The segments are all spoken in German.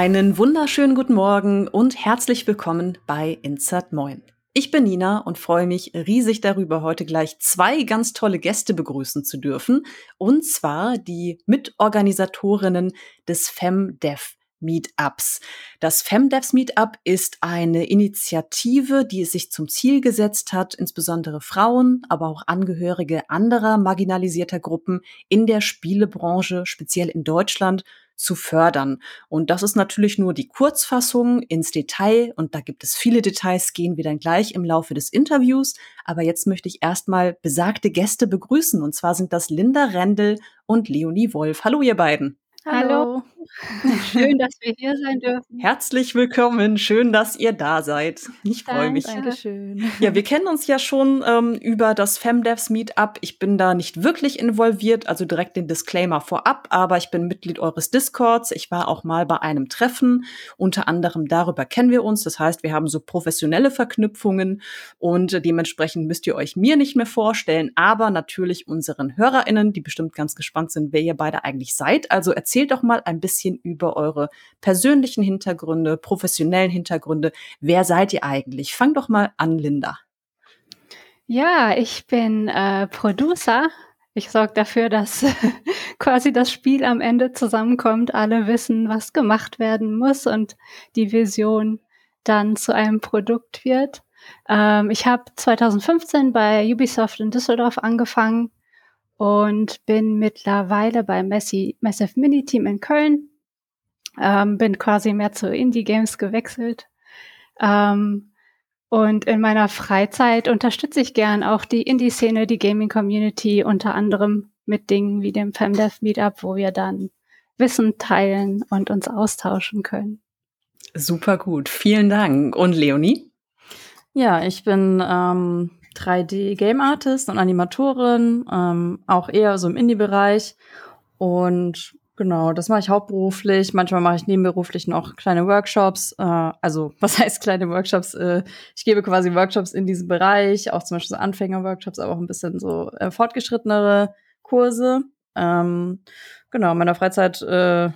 Einen wunderschönen guten Morgen und herzlich willkommen bei Insert Moin. Ich bin Nina und freue mich riesig darüber, heute gleich zwei ganz tolle Gäste begrüßen zu dürfen. Und zwar die Mitorganisatorinnen des FemDev Meetups. Das FemDevs Meetup ist eine Initiative, die es sich zum Ziel gesetzt hat, insbesondere Frauen, aber auch Angehörige anderer marginalisierter Gruppen in der Spielebranche, speziell in Deutschland, zu fördern. Und das ist natürlich nur die Kurzfassung ins Detail. Und da gibt es viele Details, gehen wir dann gleich im Laufe des Interviews. Aber jetzt möchte ich erstmal besagte Gäste begrüßen. Und zwar sind das Linda Rendel und Leonie Wolf. Hallo, ihr beiden. Hallo. Schön, dass wir hier sein dürfen. Herzlich willkommen. Schön, dass ihr da seid. Ich freue mich. Dankeschön. Ja, wir kennen uns ja schon ähm, über das FemDevs Meetup. Ich bin da nicht wirklich involviert, also direkt den Disclaimer vorab, aber ich bin Mitglied eures Discords. Ich war auch mal bei einem Treffen. Unter anderem darüber kennen wir uns. Das heißt, wir haben so professionelle Verknüpfungen und dementsprechend müsst ihr euch mir nicht mehr vorstellen, aber natürlich unseren HörerInnen, die bestimmt ganz gespannt sind, wer ihr beide eigentlich seid. Also erzählt doch mal ein bisschen über eure persönlichen Hintergründe, professionellen Hintergründe. Wer seid ihr eigentlich? Fang doch mal an, Linda. Ja, ich bin äh, Producer. Ich sorge dafür, dass quasi das Spiel am Ende zusammenkommt, alle wissen, was gemacht werden muss und die Vision dann zu einem Produkt wird. Ähm, ich habe 2015 bei Ubisoft in Düsseldorf angefangen und bin mittlerweile bei Messi, Massive Mini Team in Köln. Ähm, bin quasi mehr zu Indie Games gewechselt. Ähm, und in meiner Freizeit unterstütze ich gern auch die Indie-Szene, die Gaming-Community, unter anderem mit Dingen wie dem FemDev Meetup, wo wir dann Wissen teilen und uns austauschen können. Super gut, vielen Dank. Und Leonie? Ja, ich bin ähm, 3D-Game Artist und Animatorin, ähm, auch eher so im Indie-Bereich. Und genau, das mache ich hauptberuflich. Manchmal mache ich nebenberuflich noch kleine Workshops. Äh, also, was heißt kleine Workshops? Äh, ich gebe quasi Workshops in diesem Bereich, auch zum Beispiel so Anfänger-Workshops, aber auch ein bisschen so äh, fortgeschrittenere Kurse. Ähm, genau, in meiner Freizeit äh,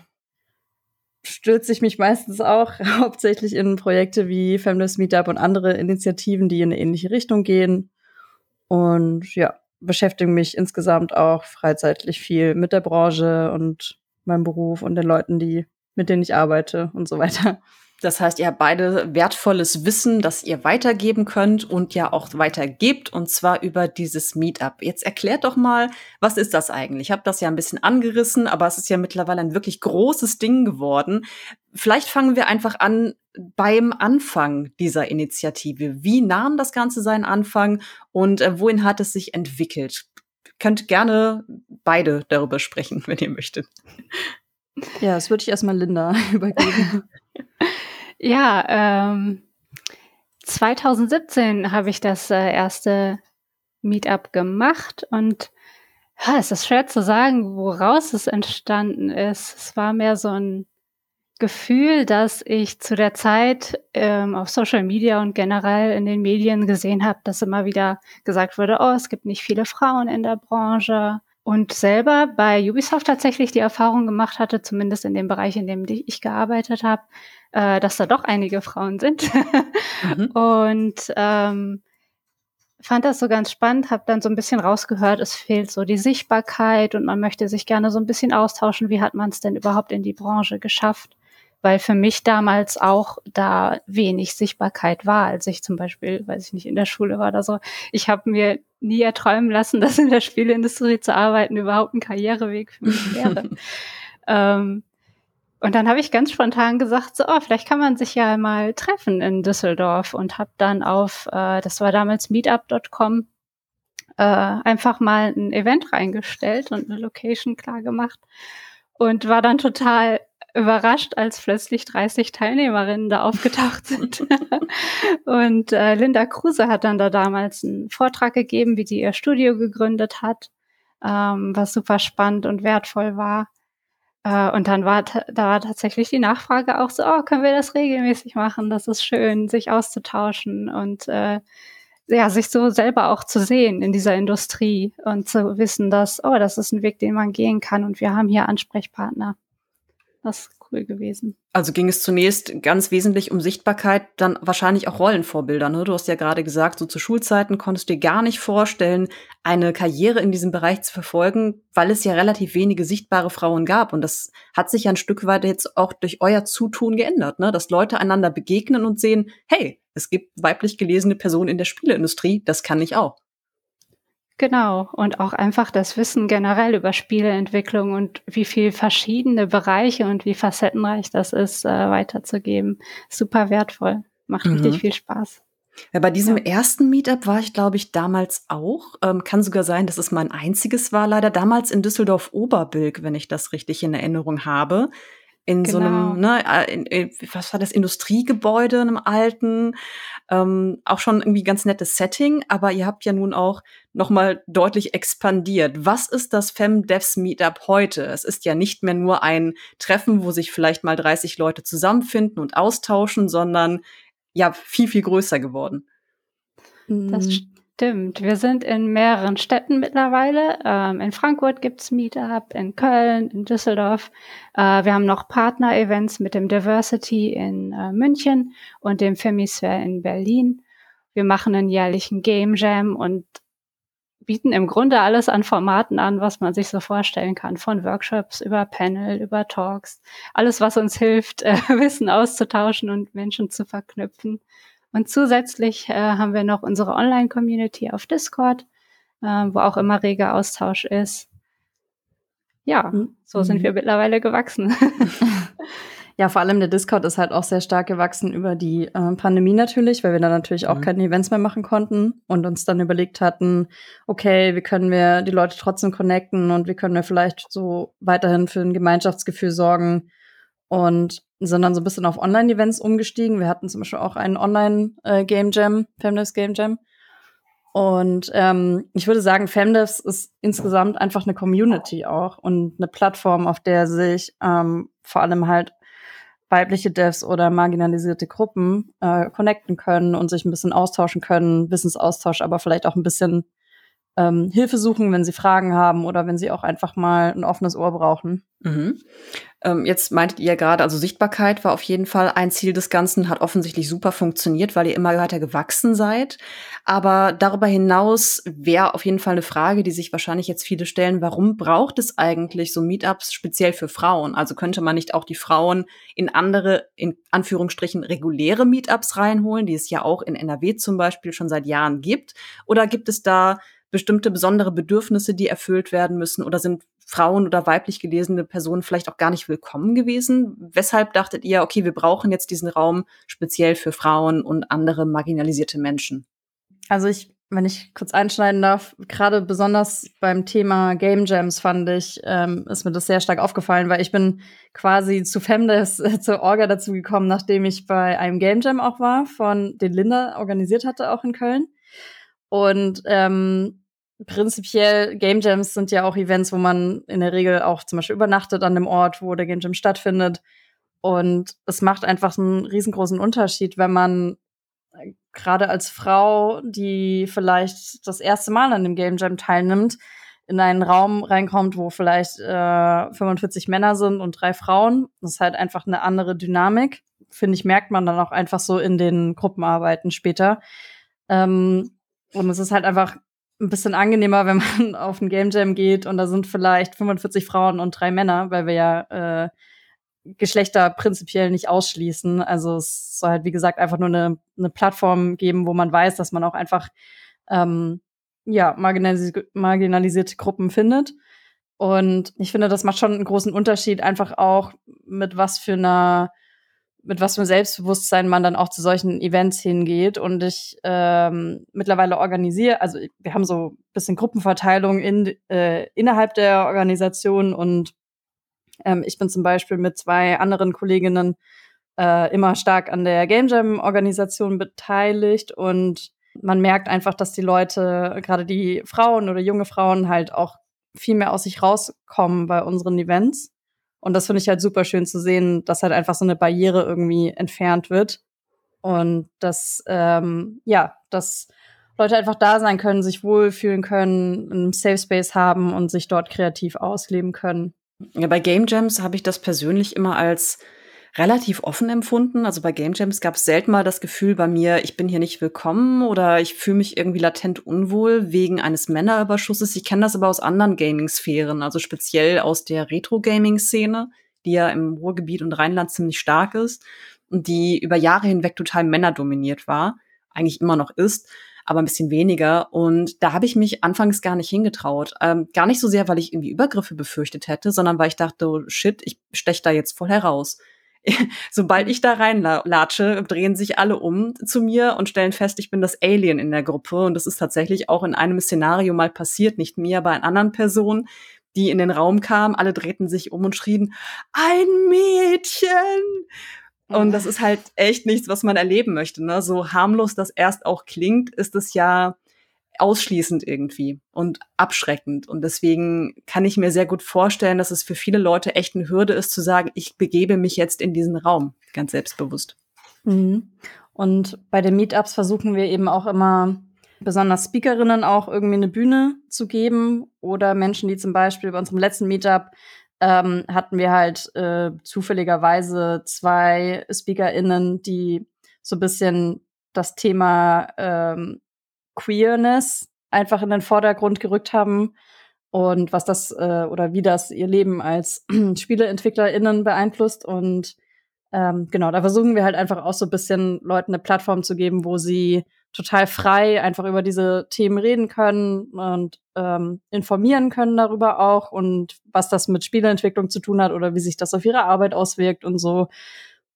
stürze ich mich meistens auch hauptsächlich in Projekte wie Feminist Meetup und andere Initiativen, die in eine ähnliche Richtung gehen. Und ja, beschäftige mich insgesamt auch freizeitlich viel mit der Branche und meinem Beruf und den Leuten, die, mit denen ich arbeite und so weiter. Das heißt, ihr habt beide wertvolles Wissen, das ihr weitergeben könnt und ja auch weitergebt, und zwar über dieses Meetup. Jetzt erklärt doch mal, was ist das eigentlich? Ich habe das ja ein bisschen angerissen, aber es ist ja mittlerweile ein wirklich großes Ding geworden. Vielleicht fangen wir einfach an beim Anfang dieser Initiative. Wie nahm das Ganze seinen Anfang und äh, wohin hat es sich entwickelt? Könnt gerne beide darüber sprechen, wenn ihr möchtet. Ja, das würde ich erstmal Linda übergeben. Ja, ähm, 2017 habe ich das äh, erste Meetup gemacht und ja, es ist schwer zu sagen, woraus es entstanden ist. Es war mehr so ein Gefühl, dass ich zu der Zeit ähm, auf Social Media und generell in den Medien gesehen habe, dass immer wieder gesagt wurde, oh, es gibt nicht viele Frauen in der Branche. Und selber bei Ubisoft tatsächlich die Erfahrung gemacht hatte, zumindest in dem Bereich, in dem ich gearbeitet habe, äh, dass da doch einige Frauen sind. mhm. Und ähm, fand das so ganz spannend, habe dann so ein bisschen rausgehört, es fehlt so die Sichtbarkeit und man möchte sich gerne so ein bisschen austauschen, wie hat man es denn überhaupt in die Branche geschafft? Weil für mich damals auch da wenig Sichtbarkeit war, als ich zum Beispiel, weiß ich nicht, in der Schule war oder so. Ich habe mir nie erträumen lassen, dass in der Spieleindustrie zu arbeiten überhaupt ein Karriereweg für mich wäre. ähm, und dann habe ich ganz spontan gesagt, so, oh, vielleicht kann man sich ja mal treffen in Düsseldorf und habe dann auf, äh, das war damals meetup.com, äh, einfach mal ein Event reingestellt und eine Location klar gemacht und war dann total überrascht, als plötzlich 30 Teilnehmerinnen da aufgetaucht sind. und äh, Linda Kruse hat dann da damals einen Vortrag gegeben, wie sie ihr Studio gegründet hat, ähm, was super spannend und wertvoll war. Äh, und dann war da war tatsächlich die Nachfrage auch so, oh, können wir das regelmäßig machen? Das ist schön, sich auszutauschen und äh, ja, sich so selber auch zu sehen in dieser Industrie und zu wissen, dass, oh, das ist ein Weg, den man gehen kann und wir haben hier Ansprechpartner. Das ist cool gewesen. Also ging es zunächst ganz wesentlich um Sichtbarkeit, dann wahrscheinlich auch Rollenvorbilder. Ne? Du hast ja gerade gesagt, so zu Schulzeiten konntest du dir gar nicht vorstellen, eine Karriere in diesem Bereich zu verfolgen, weil es ja relativ wenige sichtbare Frauen gab. Und das hat sich ja ein Stück weit jetzt auch durch euer Zutun geändert, ne? dass Leute einander begegnen und sehen, hey, es gibt weiblich gelesene Personen in der Spieleindustrie, das kann ich auch. Genau, und auch einfach das Wissen generell über Spieleentwicklung und wie viel verschiedene Bereiche und wie facettenreich das ist, äh, weiterzugeben. Super wertvoll. Macht mhm. richtig viel Spaß. Ja, bei diesem ja. ersten Meetup war ich, glaube ich, damals auch. Ähm, kann sogar sein, dass es mein einziges war, leider damals in Düsseldorf-Oberbilk, wenn ich das richtig in Erinnerung habe in genau. so einem, genau. ne, äh, in, in, was war das, Industriegebäude, einem alten, ähm, auch schon irgendwie ganz nettes Setting, aber ihr habt ja nun auch nochmal deutlich expandiert. Was ist das FemDevs Meetup heute? Es ist ja nicht mehr nur ein Treffen, wo sich vielleicht mal 30 Leute zusammenfinden und austauschen, sondern ja viel, viel größer geworden. Das mhm. Stimmt, wir sind in mehreren Städten mittlerweile. Ähm, in Frankfurt gibt's Meetup, in Köln, in Düsseldorf. Äh, wir haben noch Partner-Events mit dem Diversity in äh, München und dem Femisphere in Berlin. Wir machen einen jährlichen Game Jam und bieten im Grunde alles an Formaten an, was man sich so vorstellen kann. Von Workshops über Panel, über Talks. Alles, was uns hilft, äh, Wissen auszutauschen und Menschen zu verknüpfen. Und zusätzlich äh, haben wir noch unsere Online-Community auf Discord, äh, wo auch immer reger Austausch ist. Ja, mhm. so sind wir mittlerweile gewachsen. Ja, vor allem der Discord ist halt auch sehr stark gewachsen über die äh, Pandemie natürlich, weil wir da natürlich auch mhm. keine Events mehr machen konnten und uns dann überlegt hatten, okay, wie können wir die Leute trotzdem connecten und wie können wir vielleicht so weiterhin für ein Gemeinschaftsgefühl sorgen und sind dann so ein bisschen auf Online-Events umgestiegen. Wir hatten zum Beispiel auch einen Online-Game äh, Jam, Femdevs Game Jam. Und ähm, ich würde sagen, Femdevs ist insgesamt einfach eine Community auch und eine Plattform, auf der sich ähm, vor allem halt weibliche Devs oder marginalisierte Gruppen äh, connecten können und sich ein bisschen austauschen können, Wissensaustausch, aber vielleicht auch ein bisschen ähm, Hilfe suchen, wenn sie Fragen haben oder wenn sie auch einfach mal ein offenes Ohr brauchen. Mhm. Ähm, jetzt meintet ihr gerade, also Sichtbarkeit war auf jeden Fall ein Ziel des Ganzen, hat offensichtlich super funktioniert, weil ihr immer weiter gewachsen seid. Aber darüber hinaus wäre auf jeden Fall eine Frage, die sich wahrscheinlich jetzt viele stellen, warum braucht es eigentlich so Meetups speziell für Frauen? Also könnte man nicht auch die Frauen in andere, in Anführungsstrichen, reguläre Meetups reinholen, die es ja auch in NRW zum Beispiel schon seit Jahren gibt? Oder gibt es da bestimmte besondere Bedürfnisse, die erfüllt werden müssen? Oder sind Frauen oder weiblich gelesene Personen vielleicht auch gar nicht willkommen gewesen? Weshalb dachtet ihr, okay, wir brauchen jetzt diesen Raum speziell für Frauen und andere marginalisierte Menschen? Also ich, wenn ich kurz einschneiden darf, gerade besonders beim Thema Game Jams fand ich, ähm, ist mir das sehr stark aufgefallen, weil ich bin quasi zu Femdes, äh, zur Orga dazu gekommen, nachdem ich bei einem Game Jam auch war, von den Linda organisiert hatte, auch in Köln. Und ähm, prinzipiell Game Jams sind ja auch Events, wo man in der Regel auch zum Beispiel übernachtet an dem Ort, wo der Game Jam stattfindet. Und es macht einfach einen riesengroßen Unterschied, wenn man äh, gerade als Frau, die vielleicht das erste Mal an dem Game Jam teilnimmt, in einen Raum reinkommt, wo vielleicht äh, 45 Männer sind und drei Frauen. Das ist halt einfach eine andere Dynamik. Finde ich, merkt man dann auch einfach so in den Gruppenarbeiten später. Ähm, und es ist halt einfach ein bisschen angenehmer, wenn man auf ein Game Jam geht und da sind vielleicht 45 Frauen und drei Männer, weil wir ja äh, Geschlechter prinzipiell nicht ausschließen. Also es soll halt, wie gesagt, einfach nur eine, eine Plattform geben, wo man weiß, dass man auch einfach ähm, ja, marginalis marginalisierte Gruppen findet. Und ich finde, das macht schon einen großen Unterschied, einfach auch mit was für einer mit was für Selbstbewusstsein man dann auch zu solchen Events hingeht. Und ich ähm, mittlerweile organisiere, also wir haben so ein bisschen Gruppenverteilung in, äh, innerhalb der Organisation und ähm, ich bin zum Beispiel mit zwei anderen Kolleginnen äh, immer stark an der Game Jam-Organisation beteiligt und man merkt einfach, dass die Leute, gerade die Frauen oder junge Frauen, halt auch viel mehr aus sich rauskommen bei unseren Events. Und das finde ich halt super schön zu sehen, dass halt einfach so eine Barriere irgendwie entfernt wird. Und dass, ähm, ja, dass Leute einfach da sein können, sich wohlfühlen können, einen Safe Space haben und sich dort kreativ ausleben können. Ja, bei Game Jams habe ich das persönlich immer als relativ offen empfunden. Also bei Game Jams gab es selten mal das Gefühl bei mir, ich bin hier nicht willkommen oder ich fühle mich irgendwie latent unwohl wegen eines Männerüberschusses. Ich kenne das aber aus anderen Gaming-Sphären, also speziell aus der Retro-Gaming-Szene, die ja im Ruhrgebiet und Rheinland ziemlich stark ist und die über Jahre hinweg total männerdominiert war, eigentlich immer noch ist aber ein bisschen weniger. Und da habe ich mich anfangs gar nicht hingetraut. Ähm, gar nicht so sehr, weil ich irgendwie Übergriffe befürchtet hätte, sondern weil ich dachte, oh, shit, ich stech da jetzt voll heraus. Sobald ich da reinlatsche, drehen sich alle um zu mir und stellen fest, ich bin das Alien in der Gruppe. Und das ist tatsächlich auch in einem Szenario mal passiert, nicht mir, aber in anderen Personen, die in den Raum kamen. Alle drehten sich um und schrien, ein Mädchen! Und das ist halt echt nichts, was man erleben möchte. Ne? So harmlos das erst auch klingt, ist es ja ausschließend irgendwie und abschreckend. Und deswegen kann ich mir sehr gut vorstellen, dass es für viele Leute echt eine Hürde ist, zu sagen, ich begebe mich jetzt in diesen Raum, ganz selbstbewusst. Mhm. Und bei den Meetups versuchen wir eben auch immer besonders Speakerinnen auch irgendwie eine Bühne zu geben oder Menschen, die zum Beispiel bei unserem letzten Meetup ähm, hatten wir halt äh, zufälligerweise zwei SpeakerInnen, die so ein bisschen das Thema ähm, Queerness einfach in den Vordergrund gerückt haben und was das äh, oder wie das ihr Leben als SpieleentwicklerInnen beeinflusst. Und ähm, genau, da versuchen wir halt einfach auch so ein bisschen Leuten eine Plattform zu geben, wo sie total frei einfach über diese Themen reden können und ähm, informieren können darüber auch und was das mit Spieleentwicklung zu tun hat oder wie sich das auf ihre Arbeit auswirkt und so.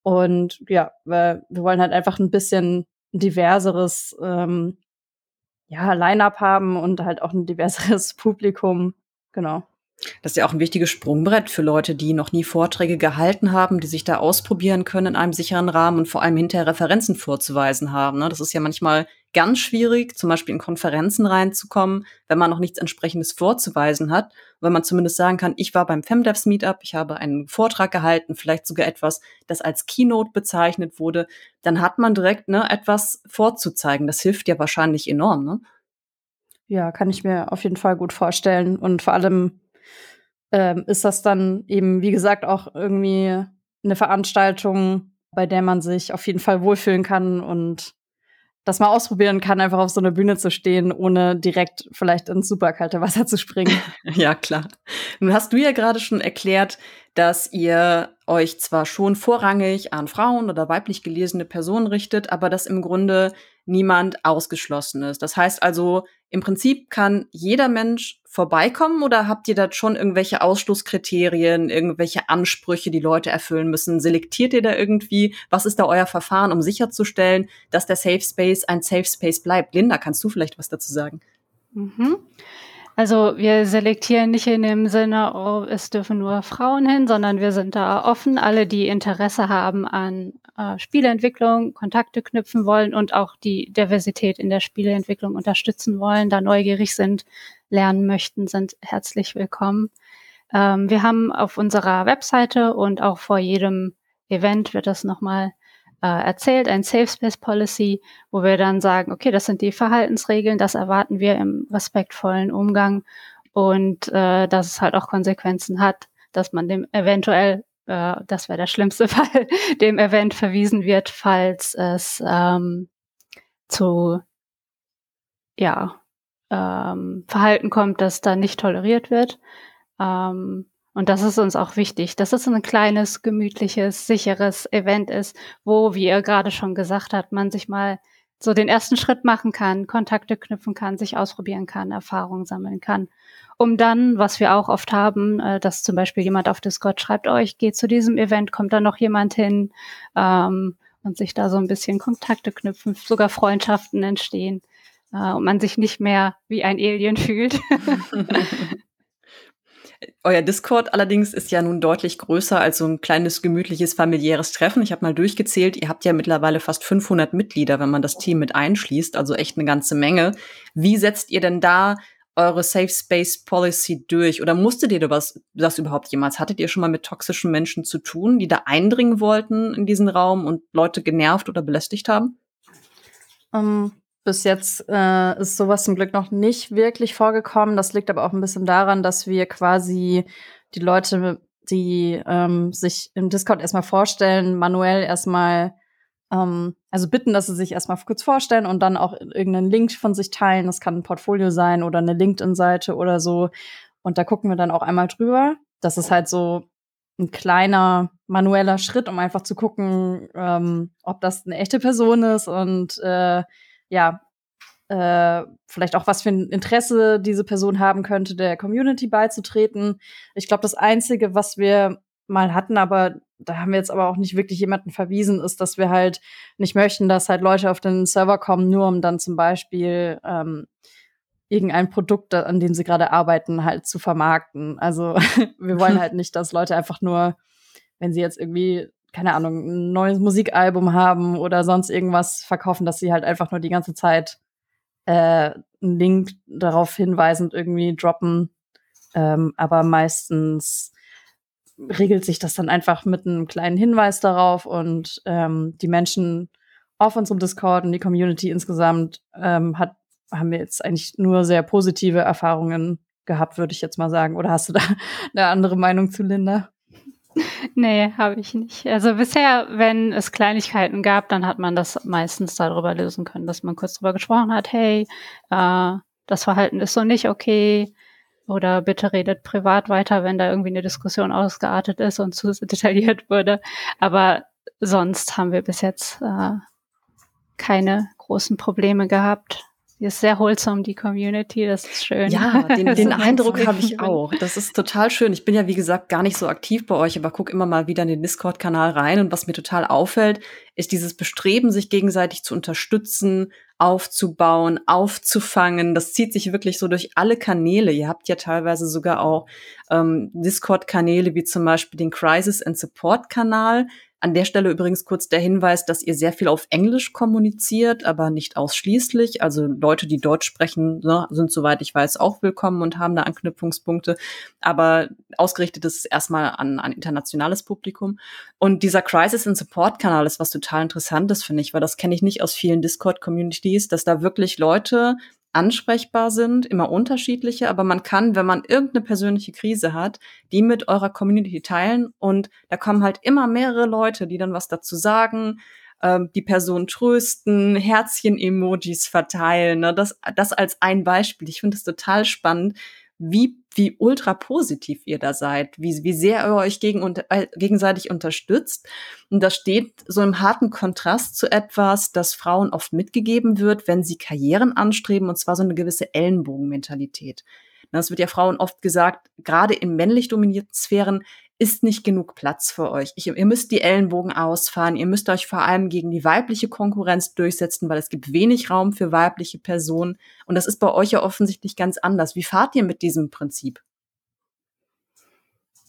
Und ja, wir, wir wollen halt einfach ein bisschen diverseres ähm, ja, Line-up haben und halt auch ein diverseres Publikum. Genau. Das ist ja auch ein wichtiges Sprungbrett für Leute, die noch nie Vorträge gehalten haben, die sich da ausprobieren können in einem sicheren Rahmen und vor allem hinterher Referenzen vorzuweisen haben. Ne? Das ist ja manchmal ganz schwierig, zum Beispiel in Konferenzen reinzukommen, wenn man noch nichts entsprechendes vorzuweisen hat. Wenn man zumindest sagen kann, ich war beim FemDevs Meetup, ich habe einen Vortrag gehalten, vielleicht sogar etwas, das als Keynote bezeichnet wurde, dann hat man direkt ne, etwas vorzuzeigen. Das hilft ja wahrscheinlich enorm. Ne? Ja, kann ich mir auf jeden Fall gut vorstellen. Und vor allem ähm, ist das dann eben, wie gesagt, auch irgendwie eine Veranstaltung, bei der man sich auf jeden Fall wohlfühlen kann und das mal ausprobieren kann, einfach auf so einer Bühne zu stehen, ohne direkt vielleicht ins super kalte Wasser zu springen. ja, klar. Nun hast du ja gerade schon erklärt, dass ihr euch zwar schon vorrangig an Frauen oder weiblich gelesene Personen richtet, aber dass im Grunde niemand ausgeschlossen ist. Das heißt also, im Prinzip kann jeder Mensch vorbeikommen oder habt ihr da schon irgendwelche Ausschlusskriterien, irgendwelche Ansprüche, die Leute erfüllen müssen? Selektiert ihr da irgendwie? Was ist da euer Verfahren, um sicherzustellen, dass der Safe Space ein Safe Space bleibt? Linda, kannst du vielleicht was dazu sagen? Mhm. Also wir selektieren nicht in dem Sinne, oh, es dürfen nur Frauen hin, sondern wir sind da offen. Alle, die Interesse haben an äh, Spieleentwicklung, Kontakte knüpfen wollen und auch die Diversität in der Spieleentwicklung unterstützen wollen, da neugierig sind, lernen möchten, sind herzlich willkommen. Ähm, wir haben auf unserer Webseite und auch vor jedem Event wird das nochmal äh, erzählt, ein Safe Space Policy, wo wir dann sagen, okay, das sind die Verhaltensregeln, das erwarten wir im respektvollen Umgang und äh, dass es halt auch Konsequenzen hat, dass man dem eventuell, äh, das wäre der schlimmste Fall, dem Event verwiesen wird, falls es ähm, zu ja, ähm, Verhalten kommt, das dann nicht toleriert wird. Ähm, und das ist uns auch wichtig, dass es ein kleines, gemütliches, sicheres Event ist, wo, wie ihr gerade schon gesagt habt, man sich mal so den ersten Schritt machen kann, Kontakte knüpfen kann, sich ausprobieren kann, Erfahrungen sammeln kann, um dann, was wir auch oft haben, äh, dass zum Beispiel jemand auf Discord schreibt, oh, ich gehe zu diesem Event, kommt da noch jemand hin ähm, und sich da so ein bisschen Kontakte knüpfen, sogar Freundschaften entstehen äh, und man sich nicht mehr wie ein Alien fühlt. Euer Discord allerdings ist ja nun deutlich größer als so ein kleines, gemütliches, familiäres Treffen. Ich habe mal durchgezählt, ihr habt ja mittlerweile fast 500 Mitglieder, wenn man das Team mit einschließt, also echt eine ganze Menge. Wie setzt ihr denn da eure Safe Space Policy durch? Oder musstet ihr das, das überhaupt jemals? Hattet ihr schon mal mit toxischen Menschen zu tun, die da eindringen wollten in diesen Raum und Leute genervt oder belästigt haben? Um, ähm, bis jetzt äh, ist sowas zum Glück noch nicht wirklich vorgekommen. Das liegt aber auch ein bisschen daran, dass wir quasi die Leute, die ähm, sich im Discord erstmal vorstellen, manuell erstmal ähm, also bitten, dass sie sich erstmal kurz vorstellen und dann auch irgendeinen Link von sich teilen. Das kann ein Portfolio sein oder eine LinkedIn-Seite oder so. Und da gucken wir dann auch einmal drüber. Das ist halt so ein kleiner manueller Schritt, um einfach zu gucken, ähm, ob das eine echte Person ist und äh, ja, äh, vielleicht auch was für ein Interesse diese Person haben könnte, der Community beizutreten. Ich glaube, das Einzige, was wir mal hatten, aber da haben wir jetzt aber auch nicht wirklich jemanden verwiesen, ist, dass wir halt nicht möchten, dass halt Leute auf den Server kommen, nur um dann zum Beispiel ähm, irgendein Produkt, an dem sie gerade arbeiten, halt zu vermarkten. Also wir wollen halt nicht, dass Leute einfach nur, wenn sie jetzt irgendwie, keine Ahnung, ein neues Musikalbum haben oder sonst irgendwas verkaufen, dass sie halt einfach nur die ganze Zeit äh, einen Link darauf hinweisend irgendwie droppen. Ähm, aber meistens regelt sich das dann einfach mit einem kleinen Hinweis darauf und ähm, die Menschen auf unserem Discord und die Community insgesamt ähm, hat, haben wir jetzt eigentlich nur sehr positive Erfahrungen gehabt, würde ich jetzt mal sagen. Oder hast du da eine andere Meinung zu, Linda? Nee, habe ich nicht. Also bisher, wenn es Kleinigkeiten gab, dann hat man das meistens darüber lösen können, dass man kurz darüber gesprochen hat, hey, äh, das Verhalten ist so nicht okay, oder bitte redet privat weiter, wenn da irgendwie eine Diskussion ausgeartet ist und zu detailliert wurde. Aber sonst haben wir bis jetzt äh, keine großen Probleme gehabt. Die ist sehr wholesome, die Community, das ist schön. Ja, den, den Eindruck habe ich auch. Das ist total schön. Ich bin ja, wie gesagt, gar nicht so aktiv bei euch, aber guck immer mal wieder in den Discord-Kanal rein. Und was mir total auffällt, ist dieses Bestreben, sich gegenseitig zu unterstützen, aufzubauen, aufzufangen. Das zieht sich wirklich so durch alle Kanäle. Ihr habt ja teilweise sogar auch ähm, Discord-Kanäle wie zum Beispiel den Crisis and Support-Kanal, an der Stelle übrigens kurz der Hinweis, dass ihr sehr viel auf Englisch kommuniziert, aber nicht ausschließlich. Also Leute, die Deutsch sprechen, ne, sind soweit ich weiß auch willkommen und haben da Anknüpfungspunkte. Aber ausgerichtet ist es erstmal an ein internationales Publikum. Und dieser Crisis and Support Kanal ist was total interessantes, finde ich, weil das kenne ich nicht aus vielen Discord-Communities, dass da wirklich Leute ansprechbar sind, immer unterschiedliche, aber man kann, wenn man irgendeine persönliche Krise hat, die mit eurer Community teilen und da kommen halt immer mehrere Leute, die dann was dazu sagen, ähm, die Person trösten, Herzchen-Emojis verteilen. Ne? Das, das als ein Beispiel. Ich finde es total spannend, wie, wie ultra positiv ihr da seid, wie, wie sehr ihr euch gegen, äh, gegenseitig unterstützt. Und das steht so im harten Kontrast zu etwas, das Frauen oft mitgegeben wird, wenn sie Karrieren anstreben, und zwar so eine gewisse Ellenbogenmentalität. Das wird ja Frauen oft gesagt, gerade in männlich dominierten Sphären ist nicht genug Platz für euch. Ich, ihr müsst die Ellenbogen ausfahren, ihr müsst euch vor allem gegen die weibliche Konkurrenz durchsetzen, weil es gibt wenig Raum für weibliche Personen. Und das ist bei euch ja offensichtlich ganz anders. Wie fahrt ihr mit diesem Prinzip?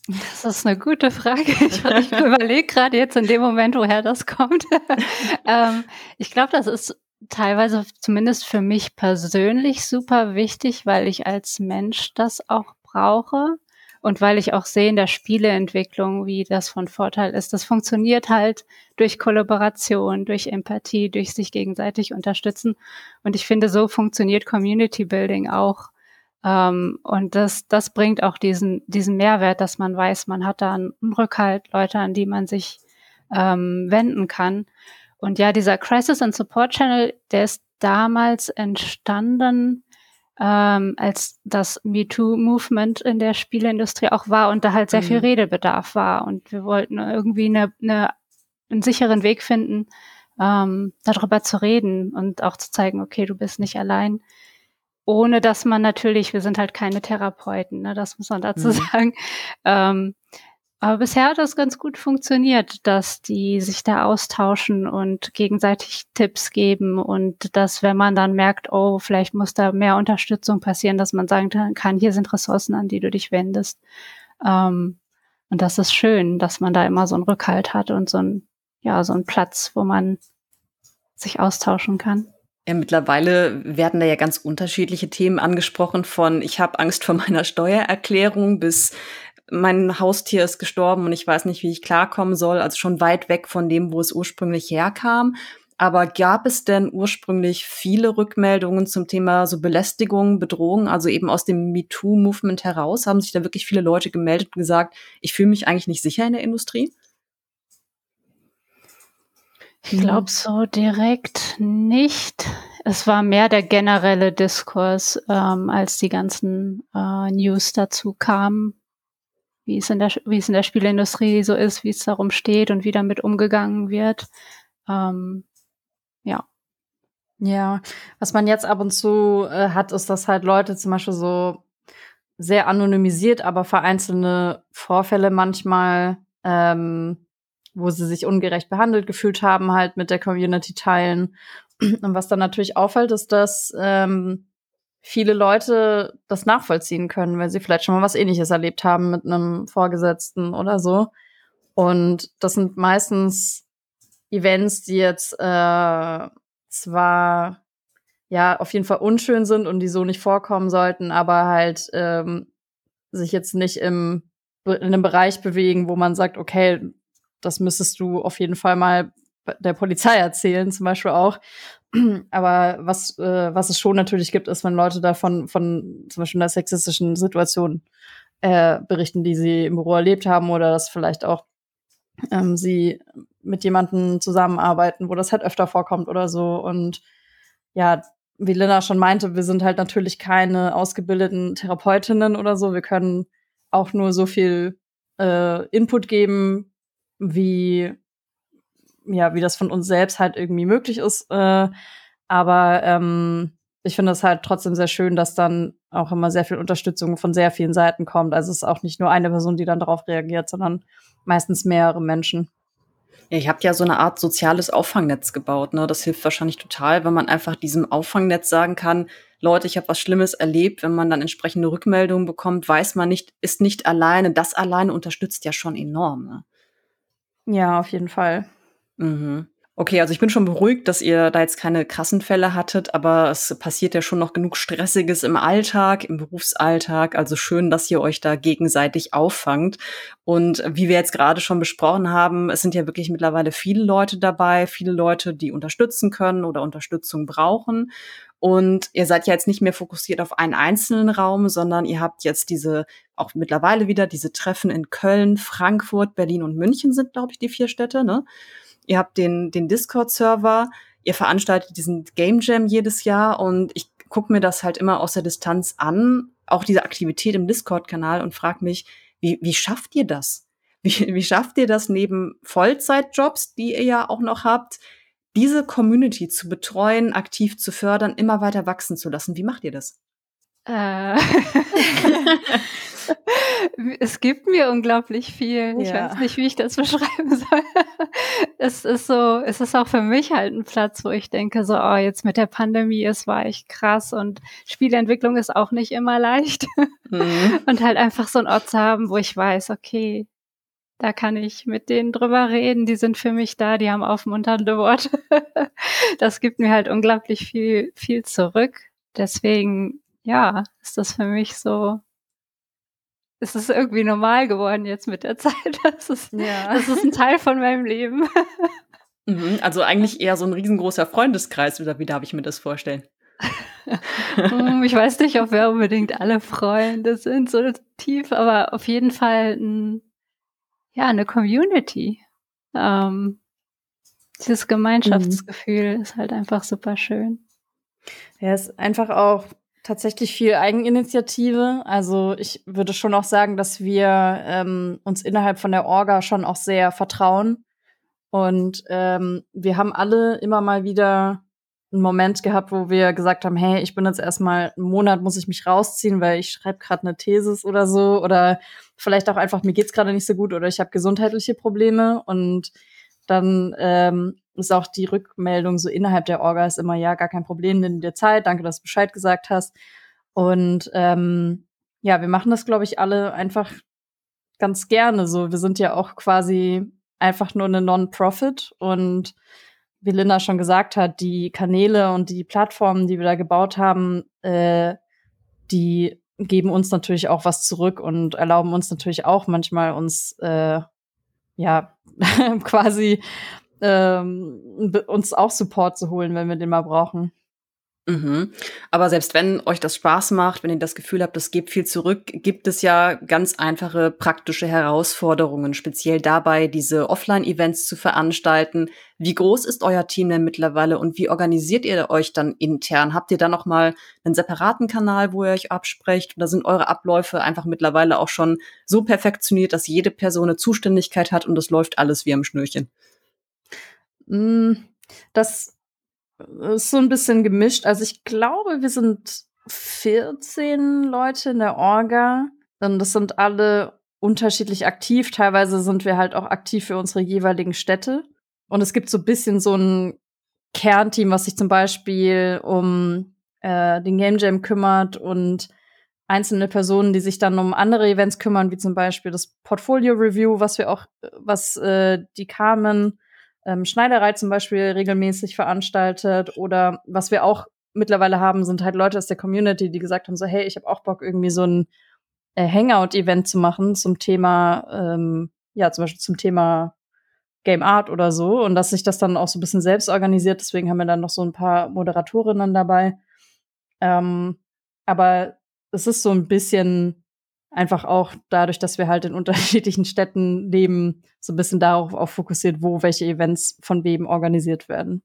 Das ist eine gute Frage. Ich, ich überlege gerade jetzt in dem Moment, woher das kommt. ähm, ich glaube, das ist teilweise zumindest für mich persönlich super wichtig, weil ich als Mensch das auch brauche und weil ich auch sehe in der Spieleentwicklung, wie das von Vorteil ist. Das funktioniert halt durch Kollaboration, durch Empathie, durch sich gegenseitig unterstützen. Und ich finde, so funktioniert Community Building auch. Ähm, und das, das bringt auch diesen, diesen Mehrwert, dass man weiß, man hat da einen Rückhalt, Leute, an die man sich ähm, wenden kann. Und ja, dieser Crisis and Support Channel, der ist damals entstanden, ähm, als das MeToo-Movement in der Spieleindustrie auch war und da halt sehr mhm. viel Redebedarf war. Und wir wollten irgendwie eine, eine, einen sicheren Weg finden, ähm, darüber zu reden und auch zu zeigen, okay, du bist nicht allein. Ohne dass man natürlich, wir sind halt keine Therapeuten, ne, das muss man dazu mhm. sagen. Ähm, aber bisher hat das ganz gut funktioniert, dass die sich da austauschen und gegenseitig Tipps geben und dass, wenn man dann merkt, oh, vielleicht muss da mehr Unterstützung passieren, dass man sagen kann, hier sind Ressourcen, an die du dich wendest. Ähm, und das ist schön, dass man da immer so einen Rückhalt hat und so ein, ja, so einen Platz, wo man sich austauschen kann. Ja, mittlerweile werden da ja ganz unterschiedliche Themen angesprochen, von ich habe Angst vor meiner Steuererklärung bis mein Haustier ist gestorben und ich weiß nicht, wie ich klarkommen soll, also schon weit weg von dem, wo es ursprünglich herkam. Aber gab es denn ursprünglich viele Rückmeldungen zum Thema so Belästigung, Bedrohung, also eben aus dem MeToo-Movement heraus? Haben sich da wirklich viele Leute gemeldet und gesagt, ich fühle mich eigentlich nicht sicher in der Industrie? Ich glaube so direkt nicht. Es war mehr der generelle Diskurs, ähm, als die ganzen äh, News dazu kamen, wie es in der wie es in der Spielindustrie so ist, wie es darum steht und wie damit umgegangen wird. Ähm, ja. Ja, was man jetzt ab und zu äh, hat, ist, dass halt Leute zum Beispiel so sehr anonymisiert, aber vereinzelte Vorfälle manchmal, ähm, wo sie sich ungerecht behandelt gefühlt haben, halt mit der Community teilen. Und was dann natürlich auffällt, ist, dass ähm, viele Leute das nachvollziehen können, weil sie vielleicht schon mal was ähnliches erlebt haben mit einem Vorgesetzten oder so. Und das sind meistens Events, die jetzt äh, zwar ja auf jeden Fall unschön sind und die so nicht vorkommen sollten, aber halt ähm, sich jetzt nicht im in einem Bereich bewegen, wo man sagt, okay, das müsstest du auf jeden Fall mal der Polizei erzählen, zum Beispiel auch. Aber was, äh, was es schon natürlich gibt, ist, wenn Leute davon von zum Beispiel einer sexistischen Situation äh, berichten, die sie im Büro erlebt haben oder dass vielleicht auch ähm, sie mit jemandem zusammenarbeiten, wo das halt öfter vorkommt oder so. Und ja, wie Lina schon meinte, wir sind halt natürlich keine ausgebildeten Therapeutinnen oder so. Wir können auch nur so viel äh, Input geben, wie ja, wie das von uns selbst halt irgendwie möglich ist. Äh, aber ähm, ich finde es halt trotzdem sehr schön, dass dann auch immer sehr viel Unterstützung von sehr vielen Seiten kommt. Also es ist auch nicht nur eine Person, die dann darauf reagiert, sondern meistens mehrere Menschen. Ja, ich habe ja so eine Art soziales Auffangnetz gebaut. Ne? Das hilft wahrscheinlich total, wenn man einfach diesem Auffangnetz sagen kann, Leute, ich habe was Schlimmes erlebt. Wenn man dann entsprechende Rückmeldungen bekommt, weiß man nicht, ist nicht alleine. Das alleine unterstützt ja schon enorm. Ne? Ja, auf jeden Fall. Mhm. Okay, also ich bin schon beruhigt, dass ihr da jetzt keine krassen Fälle hattet, aber es passiert ja schon noch genug Stressiges im Alltag, im Berufsalltag. Also schön, dass ihr euch da gegenseitig auffangt. Und wie wir jetzt gerade schon besprochen haben, es sind ja wirklich mittlerweile viele Leute dabei, viele Leute, die unterstützen können oder Unterstützung brauchen. Und ihr seid ja jetzt nicht mehr fokussiert auf einen einzelnen Raum, sondern ihr habt jetzt diese, auch mittlerweile wieder diese Treffen in Köln, Frankfurt, Berlin und München sind, glaube ich, die vier Städte, ne? Ihr habt den, den Discord-Server, ihr veranstaltet diesen Game Jam jedes Jahr und ich gucke mir das halt immer aus der Distanz an, auch diese Aktivität im Discord-Kanal und frage mich, wie, wie schafft ihr das? Wie, wie schafft ihr das neben Vollzeitjobs, die ihr ja auch noch habt, diese Community zu betreuen, aktiv zu fördern, immer weiter wachsen zu lassen? Wie macht ihr das? Äh. es gibt mir unglaublich viel. Ich ja. weiß nicht, wie ich das beschreiben soll. Es ist so, es ist auch für mich halt ein Platz, wo ich denke, so, oh, jetzt mit der Pandemie, es war echt krass und Spielentwicklung ist auch nicht immer leicht. Mhm. Und halt einfach so ein Ort zu haben, wo ich weiß, okay, da kann ich mit denen drüber reden, die sind für mich da, die haben aufmunternde Worte. das gibt mir halt unglaublich viel, viel zurück. Deswegen, ja, ist das für mich so es ist irgendwie normal geworden jetzt mit der Zeit. Das ist, ja. das ist ein Teil von meinem Leben. Mhm, also eigentlich eher so ein riesengroßer Freundeskreis, oder wie darf ich mir das vorstellen? Hm, ich weiß nicht, ob wir unbedingt alle Freunde sind, so tief, aber auf jeden Fall ein, ja, eine Community. Ähm, dieses Gemeinschaftsgefühl mhm. ist halt einfach super schön. Ja, ist einfach auch tatsächlich viel Eigeninitiative. Also ich würde schon auch sagen, dass wir ähm, uns innerhalb von der Orga schon auch sehr vertrauen. Und ähm, wir haben alle immer mal wieder einen Moment gehabt, wo wir gesagt haben, hey, ich bin jetzt erstmal einen Monat, muss ich mich rausziehen, weil ich schreibe gerade eine Thesis oder so. Oder vielleicht auch einfach, mir geht's gerade nicht so gut oder ich habe gesundheitliche Probleme. Und dann ähm, ist auch die Rückmeldung so innerhalb der Orga ist immer, ja, gar kein Problem, nimm dir Zeit, danke, dass du Bescheid gesagt hast. Und ähm, ja, wir machen das, glaube ich, alle einfach ganz gerne so. Wir sind ja auch quasi einfach nur eine Non-Profit und wie Linda schon gesagt hat, die Kanäle und die Plattformen, die wir da gebaut haben, äh, die geben uns natürlich auch was zurück und erlauben uns natürlich auch manchmal uns äh, ja quasi ähm, uns auch Support zu holen, wenn wir den mal brauchen. Mhm. Aber selbst wenn euch das Spaß macht, wenn ihr das Gefühl habt, es gibt viel zurück, gibt es ja ganz einfache praktische Herausforderungen, speziell dabei, diese Offline-Events zu veranstalten. Wie groß ist euer Team denn mittlerweile und wie organisiert ihr euch dann intern? Habt ihr da noch mal einen separaten Kanal, wo ihr euch absprecht oder sind eure Abläufe einfach mittlerweile auch schon so perfektioniert, dass jede Person eine Zuständigkeit hat und es läuft alles wie am Schnürchen? Mm, das ist so ein bisschen gemischt. Also, ich glaube, wir sind 14 Leute in der Orga. Das sind alle unterschiedlich aktiv. Teilweise sind wir halt auch aktiv für unsere jeweiligen Städte. Und es gibt so ein bisschen so ein Kernteam, was sich zum Beispiel um äh, den Game Jam kümmert und einzelne Personen, die sich dann um andere Events kümmern, wie zum Beispiel das Portfolio Review, was wir auch, was äh, die Carmen ähm, Schneiderei zum Beispiel regelmäßig veranstaltet oder was wir auch mittlerweile haben, sind halt Leute aus der Community, die gesagt haben so, hey, ich habe auch Bock irgendwie so ein äh, Hangout-Event zu machen zum Thema, ähm, ja, zum Beispiel zum Thema Game Art oder so und dass sich das dann auch so ein bisschen selbst organisiert. Deswegen haben wir dann noch so ein paar Moderatorinnen dabei. Ähm, aber es ist so ein bisschen einfach auch dadurch, dass wir halt in unterschiedlichen Städten leben, so ein bisschen darauf auch fokussiert, wo welche Events von wem organisiert werden.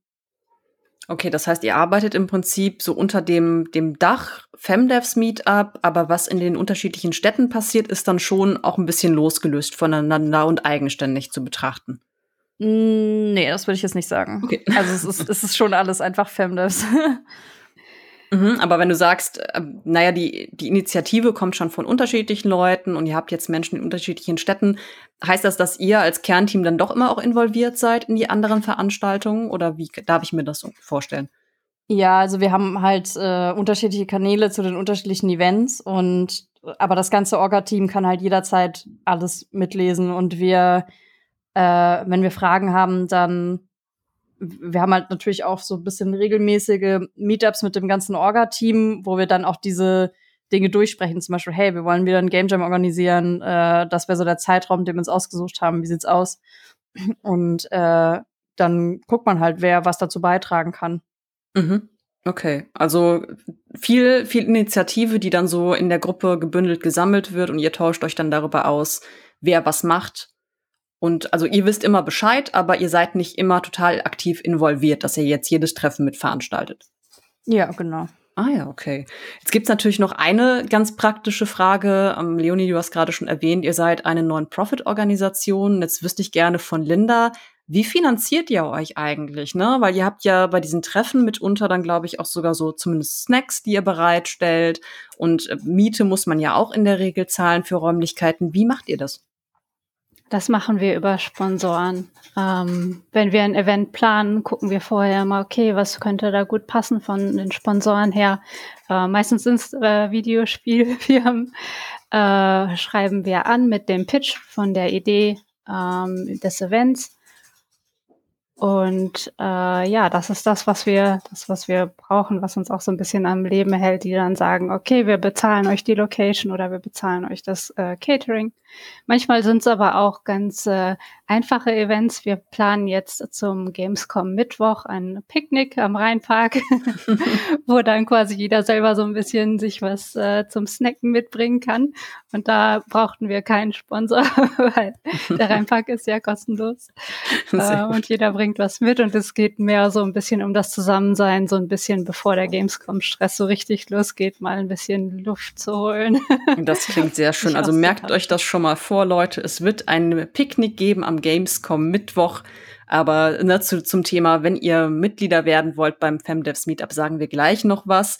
Okay, das heißt, ihr arbeitet im Prinzip so unter dem, dem Dach Femdevs Meetup, aber was in den unterschiedlichen Städten passiert, ist dann schon auch ein bisschen losgelöst voneinander und eigenständig zu betrachten. Mm, nee, das würde ich jetzt nicht sagen. Okay. Also es ist, es ist schon alles einfach Femdevs. Mhm, aber wenn du sagst, äh, naja, die, die Initiative kommt schon von unterschiedlichen Leuten und ihr habt jetzt Menschen in unterschiedlichen Städten, heißt das, dass ihr als Kernteam dann doch immer auch involviert seid in die anderen Veranstaltungen oder wie darf ich mir das vorstellen? Ja, also wir haben halt äh, unterschiedliche Kanäle zu den unterschiedlichen Events und aber das ganze Orga-Team kann halt jederzeit alles mitlesen und wir, äh, wenn wir Fragen haben, dann wir haben halt natürlich auch so ein bisschen regelmäßige Meetups mit dem ganzen Orga-Team, wo wir dann auch diese Dinge durchsprechen. Zum Beispiel, hey, wir wollen wieder ein Game Jam organisieren. Äh, das wäre so der Zeitraum, den wir uns ausgesucht haben. Wie sieht's aus? Und äh, dann guckt man halt, wer was dazu beitragen kann. Mhm. Okay, also viel, viel Initiative, die dann so in der Gruppe gebündelt gesammelt wird und ihr tauscht euch dann darüber aus, wer was macht und also ihr wisst immer Bescheid, aber ihr seid nicht immer total aktiv involviert, dass ihr jetzt jedes Treffen mit veranstaltet. Ja, genau. Ah ja, okay. Jetzt gibt's natürlich noch eine ganz praktische Frage. Ähm, Leonie, du hast gerade schon erwähnt, ihr seid eine Non-Profit-Organisation. Jetzt wüsste ich gerne von Linda, wie finanziert ihr euch eigentlich? Ne? Weil ihr habt ja bei diesen Treffen mitunter dann, glaube ich, auch sogar so zumindest Snacks, die ihr bereitstellt. Und äh, Miete muss man ja auch in der Regel zahlen für Räumlichkeiten. Wie macht ihr das? Das machen wir über Sponsoren. Ähm, wenn wir ein Event planen, gucken wir vorher mal, okay, was könnte da gut passen von den Sponsoren her. Äh, meistens sind es äh, Videospielfirmen. Äh, schreiben wir an mit dem Pitch von der Idee ähm, des Events und äh, ja, das ist das, was wir, das, was wir brauchen, was uns auch so ein bisschen am Leben hält, die dann sagen, okay, wir bezahlen euch die Location oder wir bezahlen euch das äh, Catering. Manchmal sind es aber auch ganz äh, einfache Events. Wir planen jetzt zum Gamescom Mittwoch ein Picknick am Rheinpark, wo dann quasi jeder selber so ein bisschen sich was äh, zum Snacken mitbringen kann. Und da brauchten wir keinen Sponsor, weil der Rheinpark ist ja kostenlos. Äh, und jeder bringt was mit und es geht mehr so ein bisschen um das Zusammensein, so ein bisschen bevor der Gamescom-Stress so richtig losgeht, mal ein bisschen Luft zu holen. das klingt sehr schön. Also merkt euch das schon mal vor, Leute. Es wird ein Picknick geben am Gamescom Mittwoch. Aber ne, zu, zum Thema, wenn ihr Mitglieder werden wollt beim FemDevs Meetup, sagen wir gleich noch was.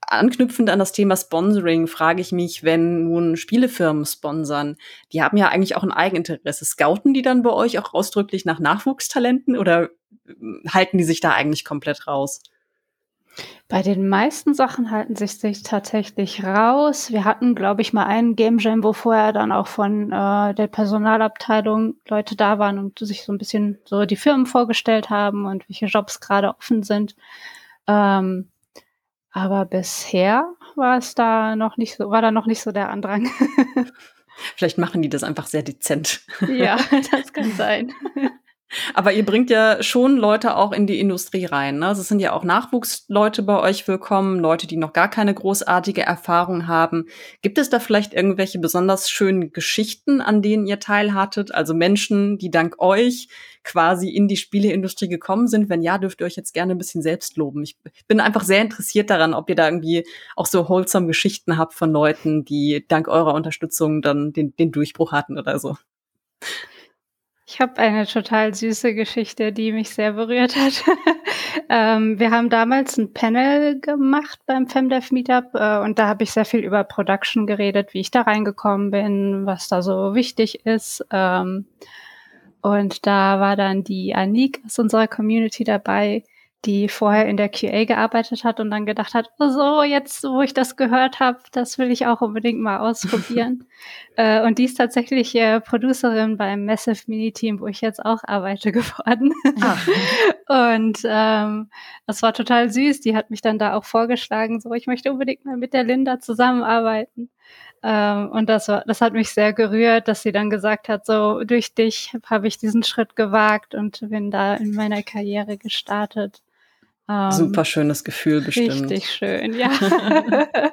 Anknüpfend an das Thema Sponsoring frage ich mich, wenn nun Spielefirmen sponsern, die haben ja eigentlich auch ein Eigeninteresse. Scouten die dann bei euch auch ausdrücklich nach Nachwuchstalenten oder hm, halten die sich da eigentlich komplett raus? Bei den meisten Sachen halten sich sich tatsächlich raus. Wir hatten, glaube ich, mal einen Game Jam, wo vorher dann auch von äh, der Personalabteilung Leute da waren und sich so ein bisschen so die Firmen vorgestellt haben und welche Jobs gerade offen sind. Ähm, aber bisher war es da noch nicht so, war da noch nicht so der Andrang. Vielleicht machen die das einfach sehr dezent. ja, das kann sein. Aber ihr bringt ja schon Leute auch in die Industrie rein. Ne? Also es sind ja auch Nachwuchsleute bei euch willkommen, Leute, die noch gar keine großartige Erfahrung haben. Gibt es da vielleicht irgendwelche besonders schönen Geschichten, an denen ihr teilhattet? Also Menschen, die dank euch quasi in die Spieleindustrie gekommen sind? Wenn ja, dürft ihr euch jetzt gerne ein bisschen selbst loben. Ich bin einfach sehr interessiert daran, ob ihr da irgendwie auch so wholesome Geschichten habt von Leuten, die dank eurer Unterstützung dann den, den Durchbruch hatten oder so. Ich habe eine total süße Geschichte, die mich sehr berührt hat. ähm, wir haben damals ein Panel gemacht beim FemDev Meetup äh, und da habe ich sehr viel über Production geredet, wie ich da reingekommen bin, was da so wichtig ist. Ähm, und da war dann die Anik aus unserer Community dabei, die vorher in der QA gearbeitet hat und dann gedacht hat, oh so, jetzt, wo ich das gehört habe, das will ich auch unbedingt mal ausprobieren. äh, und die ist tatsächlich äh, Producerin beim Massive Mini-Team, wo ich jetzt auch arbeite, geworden. und ähm, das war total süß. Die hat mich dann da auch vorgeschlagen, so, ich möchte unbedingt mal mit der Linda zusammenarbeiten. Ähm, und das war, das hat mich sehr gerührt, dass sie dann gesagt hat, so durch dich habe ich diesen Schritt gewagt und bin da in meiner Karriere gestartet. Ähm, Super schönes Gefühl bestimmt. Richtig schön, ja.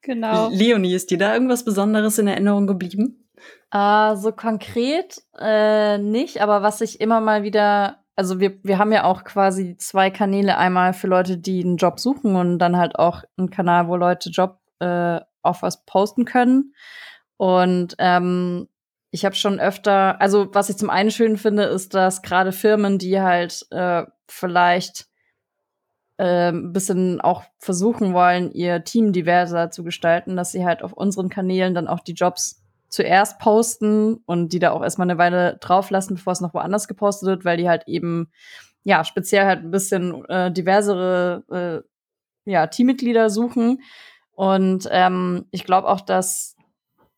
genau. Leonie, ist dir da irgendwas Besonderes in Erinnerung geblieben? Äh, so konkret äh, nicht, aber was ich immer mal wieder, also wir, wir haben ja auch quasi zwei Kanäle, einmal für Leute, die einen Job suchen und dann halt auch einen Kanal, wo Leute Job äh, auf was posten können. Und ähm, ich habe schon öfter, also was ich zum einen schön finde, ist, dass gerade Firmen, die halt äh, vielleicht ein bisschen auch versuchen wollen, ihr Team diverser zu gestalten, dass sie halt auf unseren Kanälen dann auch die Jobs zuerst posten und die da auch erstmal eine Weile drauf lassen, bevor es noch woanders gepostet wird, weil die halt eben, ja, speziell halt ein bisschen äh, diversere äh, ja, Teammitglieder suchen. Und ähm, ich glaube auch, dass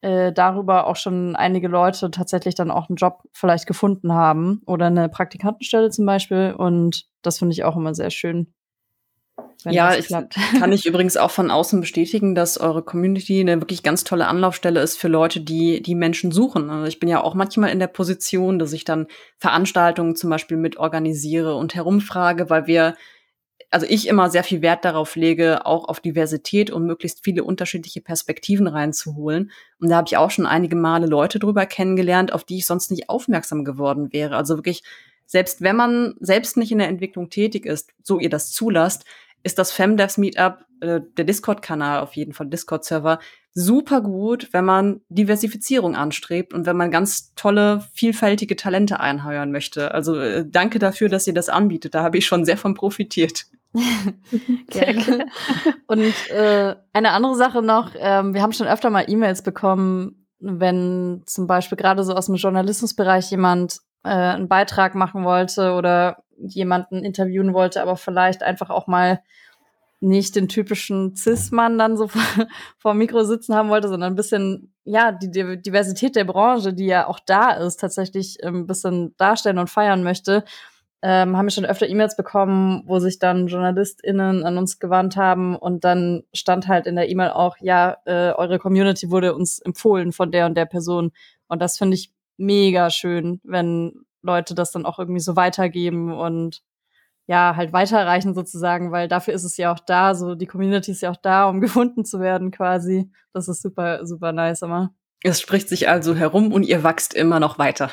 äh, darüber auch schon einige Leute tatsächlich dann auch einen Job vielleicht gefunden haben oder eine Praktikantenstelle zum Beispiel. Und das finde ich auch immer sehr schön ja, ich kann ich übrigens auch von außen bestätigen, dass eure Community eine wirklich ganz tolle Anlaufstelle ist für Leute, die die Menschen suchen. Also ich bin ja auch manchmal in der Position, dass ich dann Veranstaltungen zum Beispiel mit organisiere und herumfrage, weil wir, also ich immer sehr viel Wert darauf lege, auch auf Diversität und möglichst viele unterschiedliche Perspektiven reinzuholen. Und da habe ich auch schon einige Male Leute drüber kennengelernt, auf die ich sonst nicht aufmerksam geworden wäre. Also wirklich selbst wenn man selbst nicht in der Entwicklung tätig ist, so ihr das zulasst, ist das Femdevs Meetup, äh, der Discord-Kanal auf jeden Fall, Discord-Server, super gut, wenn man Diversifizierung anstrebt und wenn man ganz tolle, vielfältige Talente einheuern möchte. Also äh, danke dafür, dass ihr das anbietet. Da habe ich schon sehr von profitiert. Gerne. Und äh, eine andere Sache noch, ähm, wir haben schon öfter mal E-Mails bekommen, wenn zum Beispiel gerade so aus dem Journalismusbereich jemand äh, einen Beitrag machen wollte oder jemanden interviewen wollte, aber vielleicht einfach auch mal nicht den typischen Cis-Mann dann so vor, vor Mikro sitzen haben wollte, sondern ein bisschen, ja, die Diversität der Branche, die ja auch da ist, tatsächlich ein bisschen darstellen und feiern möchte. Ähm, haben wir schon öfter E-Mails bekommen, wo sich dann JournalistInnen an uns gewandt haben und dann stand halt in der E-Mail auch, ja, äh, eure Community wurde uns empfohlen von der und der Person. Und das finde ich mega schön, wenn Leute das dann auch irgendwie so weitergeben und ja, halt weiterreichen sozusagen, weil dafür ist es ja auch da, so die Community ist ja auch da, um gefunden zu werden quasi. Das ist super, super nice immer. Es spricht sich also herum und ihr wachst immer noch weiter.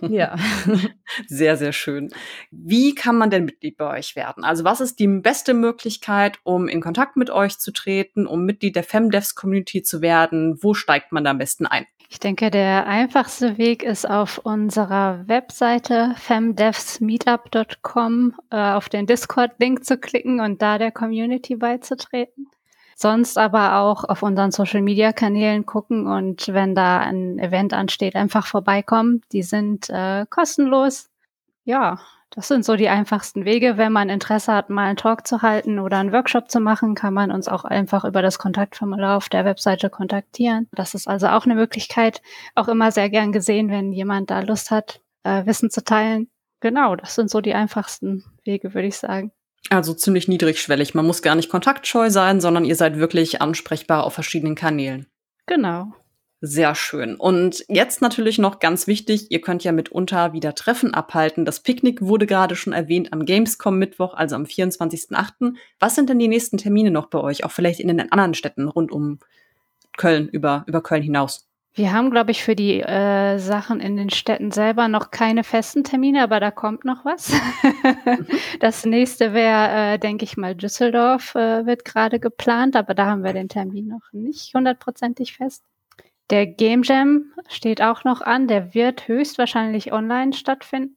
Ja. sehr, sehr schön. Wie kann man denn Mitglied bei euch werden? Also was ist die beste Möglichkeit, um in Kontakt mit euch zu treten, um Mitglied der Femdevs Community zu werden? Wo steigt man da am besten ein? Ich denke, der einfachste Weg ist auf unserer Webseite femdevsmeetup.com äh, auf den Discord-Link zu klicken und da der Community beizutreten. Sonst aber auch auf unseren Social-Media-Kanälen gucken und wenn da ein Event ansteht, einfach vorbeikommen. Die sind äh, kostenlos. Ja, das sind so die einfachsten Wege. Wenn man Interesse hat, mal einen Talk zu halten oder einen Workshop zu machen, kann man uns auch einfach über das Kontaktformular auf der Webseite kontaktieren. Das ist also auch eine Möglichkeit. Auch immer sehr gern gesehen, wenn jemand da Lust hat, äh, Wissen zu teilen. Genau, das sind so die einfachsten Wege, würde ich sagen. Also ziemlich niedrigschwellig. Man muss gar nicht kontaktscheu sein, sondern ihr seid wirklich ansprechbar auf verschiedenen Kanälen. Genau. Sehr schön. Und jetzt natürlich noch ganz wichtig, ihr könnt ja mitunter wieder Treffen abhalten. Das Picknick wurde gerade schon erwähnt am Gamescom Mittwoch, also am 24.08. Was sind denn die nächsten Termine noch bei euch? Auch vielleicht in den anderen Städten rund um Köln, über, über Köln hinaus? Wir haben, glaube ich, für die äh, Sachen in den Städten selber noch keine festen Termine, aber da kommt noch was. Das nächste wäre, äh, denke ich mal, Düsseldorf äh, wird gerade geplant, aber da haben wir den Termin noch nicht hundertprozentig fest. Der Game Jam steht auch noch an, der wird höchstwahrscheinlich online stattfinden.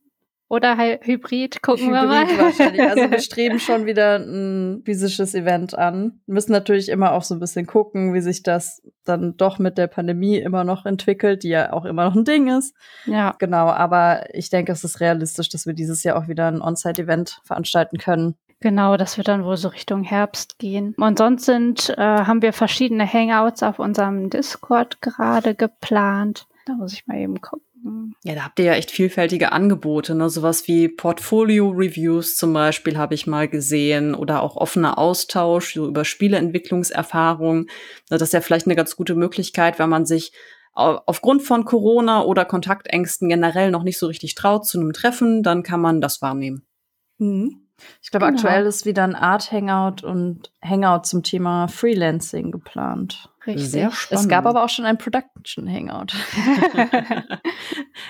Oder halt Hybrid, gucken Hybrid wir mal. Wahrscheinlich. Also wir streben schon wieder ein physisches Event an. Wir müssen natürlich immer auch so ein bisschen gucken, wie sich das dann doch mit der Pandemie immer noch entwickelt, die ja auch immer noch ein Ding ist. Ja. Genau, aber ich denke, es ist realistisch, dass wir dieses Jahr auch wieder ein On-Site-Event veranstalten können. Genau, das wird dann wohl so Richtung Herbst gehen. Und sonst sind, äh, haben wir verschiedene Hangouts auf unserem Discord gerade geplant. Da muss ich mal eben gucken. Ja, da habt ihr ja echt vielfältige Angebote, ne? Sowas wie Portfolio-Reviews zum Beispiel habe ich mal gesehen oder auch offener Austausch so über Spieleentwicklungserfahrung. Das ist ja vielleicht eine ganz gute Möglichkeit, wenn man sich aufgrund von Corona oder Kontaktängsten generell noch nicht so richtig traut zu einem Treffen, dann kann man das wahrnehmen. Mhm. Ich glaube, genau. aktuell ist wieder ein Art Hangout und Hangout zum Thema Freelancing geplant. Richtig. Sehr spannend. Es gab aber auch schon ein Production Hangout.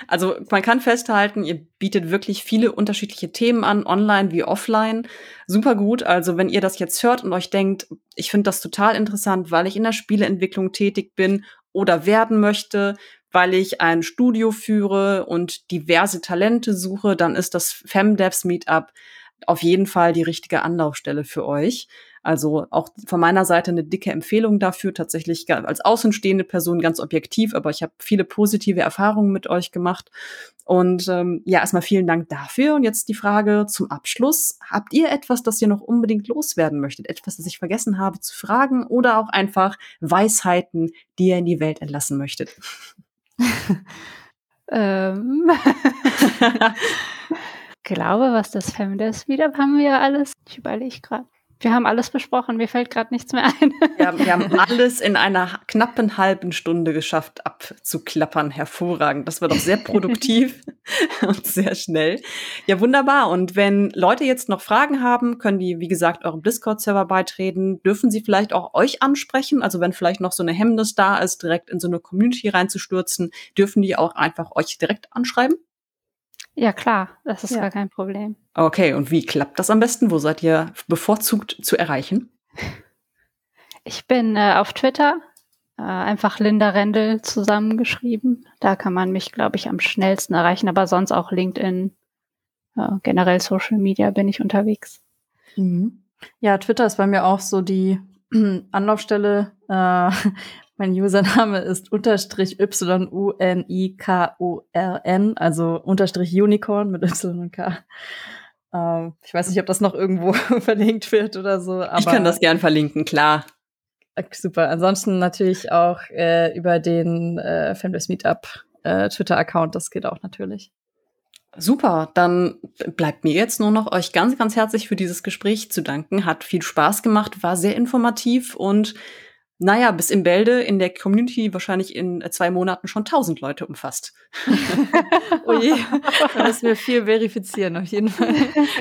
also man kann festhalten, ihr bietet wirklich viele unterschiedliche Themen an, online wie offline. Super gut. Also wenn ihr das jetzt hört und euch denkt, ich finde das total interessant, weil ich in der Spieleentwicklung tätig bin oder werden möchte, weil ich ein Studio führe und diverse Talente suche, dann ist das FemDevs Meetup auf jeden Fall die richtige Anlaufstelle für euch. Also auch von meiner Seite eine dicke Empfehlung dafür, tatsächlich als außenstehende Person ganz objektiv, aber ich habe viele positive Erfahrungen mit euch gemacht. Und ähm, ja, erstmal vielen Dank dafür. Und jetzt die Frage zum Abschluss. Habt ihr etwas, das ihr noch unbedingt loswerden möchtet? Etwas, das ich vergessen habe zu fragen oder auch einfach Weisheiten, die ihr in die Welt entlassen möchtet? ähm. glaube, was das Feminist wieder haben wir ja alles. Ich überlege gerade. Wir haben alles besprochen, mir fällt gerade nichts mehr ein. ja, wir haben alles in einer knappen halben Stunde geschafft abzuklappern. Hervorragend. Das war doch sehr produktiv und sehr schnell. Ja, wunderbar. Und wenn Leute jetzt noch Fragen haben, können die, wie gesagt, eurem Discord-Server beitreten. Dürfen sie vielleicht auch euch ansprechen? Also wenn vielleicht noch so eine Hemmnis da ist, direkt in so eine Community reinzustürzen, dürfen die auch einfach euch direkt anschreiben? Ja, klar, das ist ja. gar kein Problem. Okay, und wie klappt das am besten? Wo seid ihr bevorzugt zu erreichen? Ich bin äh, auf Twitter, äh, einfach Linda Rendel zusammengeschrieben. Da kann man mich, glaube ich, am schnellsten erreichen, aber sonst auch LinkedIn, äh, generell Social Media bin ich unterwegs. Mhm. Ja, Twitter ist bei mir auch so die Anlaufstelle. Äh, mein Username ist unterstrich Y-U-N-I-K-O-R-N, also unterstrich Unicorn mit Y und K. Ähm, ich weiß nicht, ob das noch irgendwo verlinkt wird oder so. Aber ich kann das gern verlinken, klar. Super. Ansonsten natürlich auch äh, über den äh, Femless Meetup äh, Twitter-Account. Das geht auch natürlich. Super, dann bleibt mir jetzt nur noch euch ganz, ganz herzlich für dieses Gespräch zu danken. Hat viel Spaß gemacht, war sehr informativ und naja, bis im Bälde in der Community wahrscheinlich in zwei Monaten schon tausend Leute umfasst. oh je, da müssen wir viel verifizieren auf jeden Fall.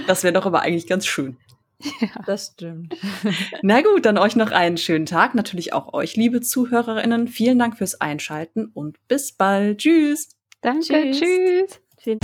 Das wäre doch aber eigentlich ganz schön. Ja, das stimmt. Na gut, dann euch noch einen schönen Tag. Natürlich auch euch, liebe ZuhörerInnen. Vielen Dank fürs Einschalten und bis bald. Tschüss. Danke. Tschüss. tschüss.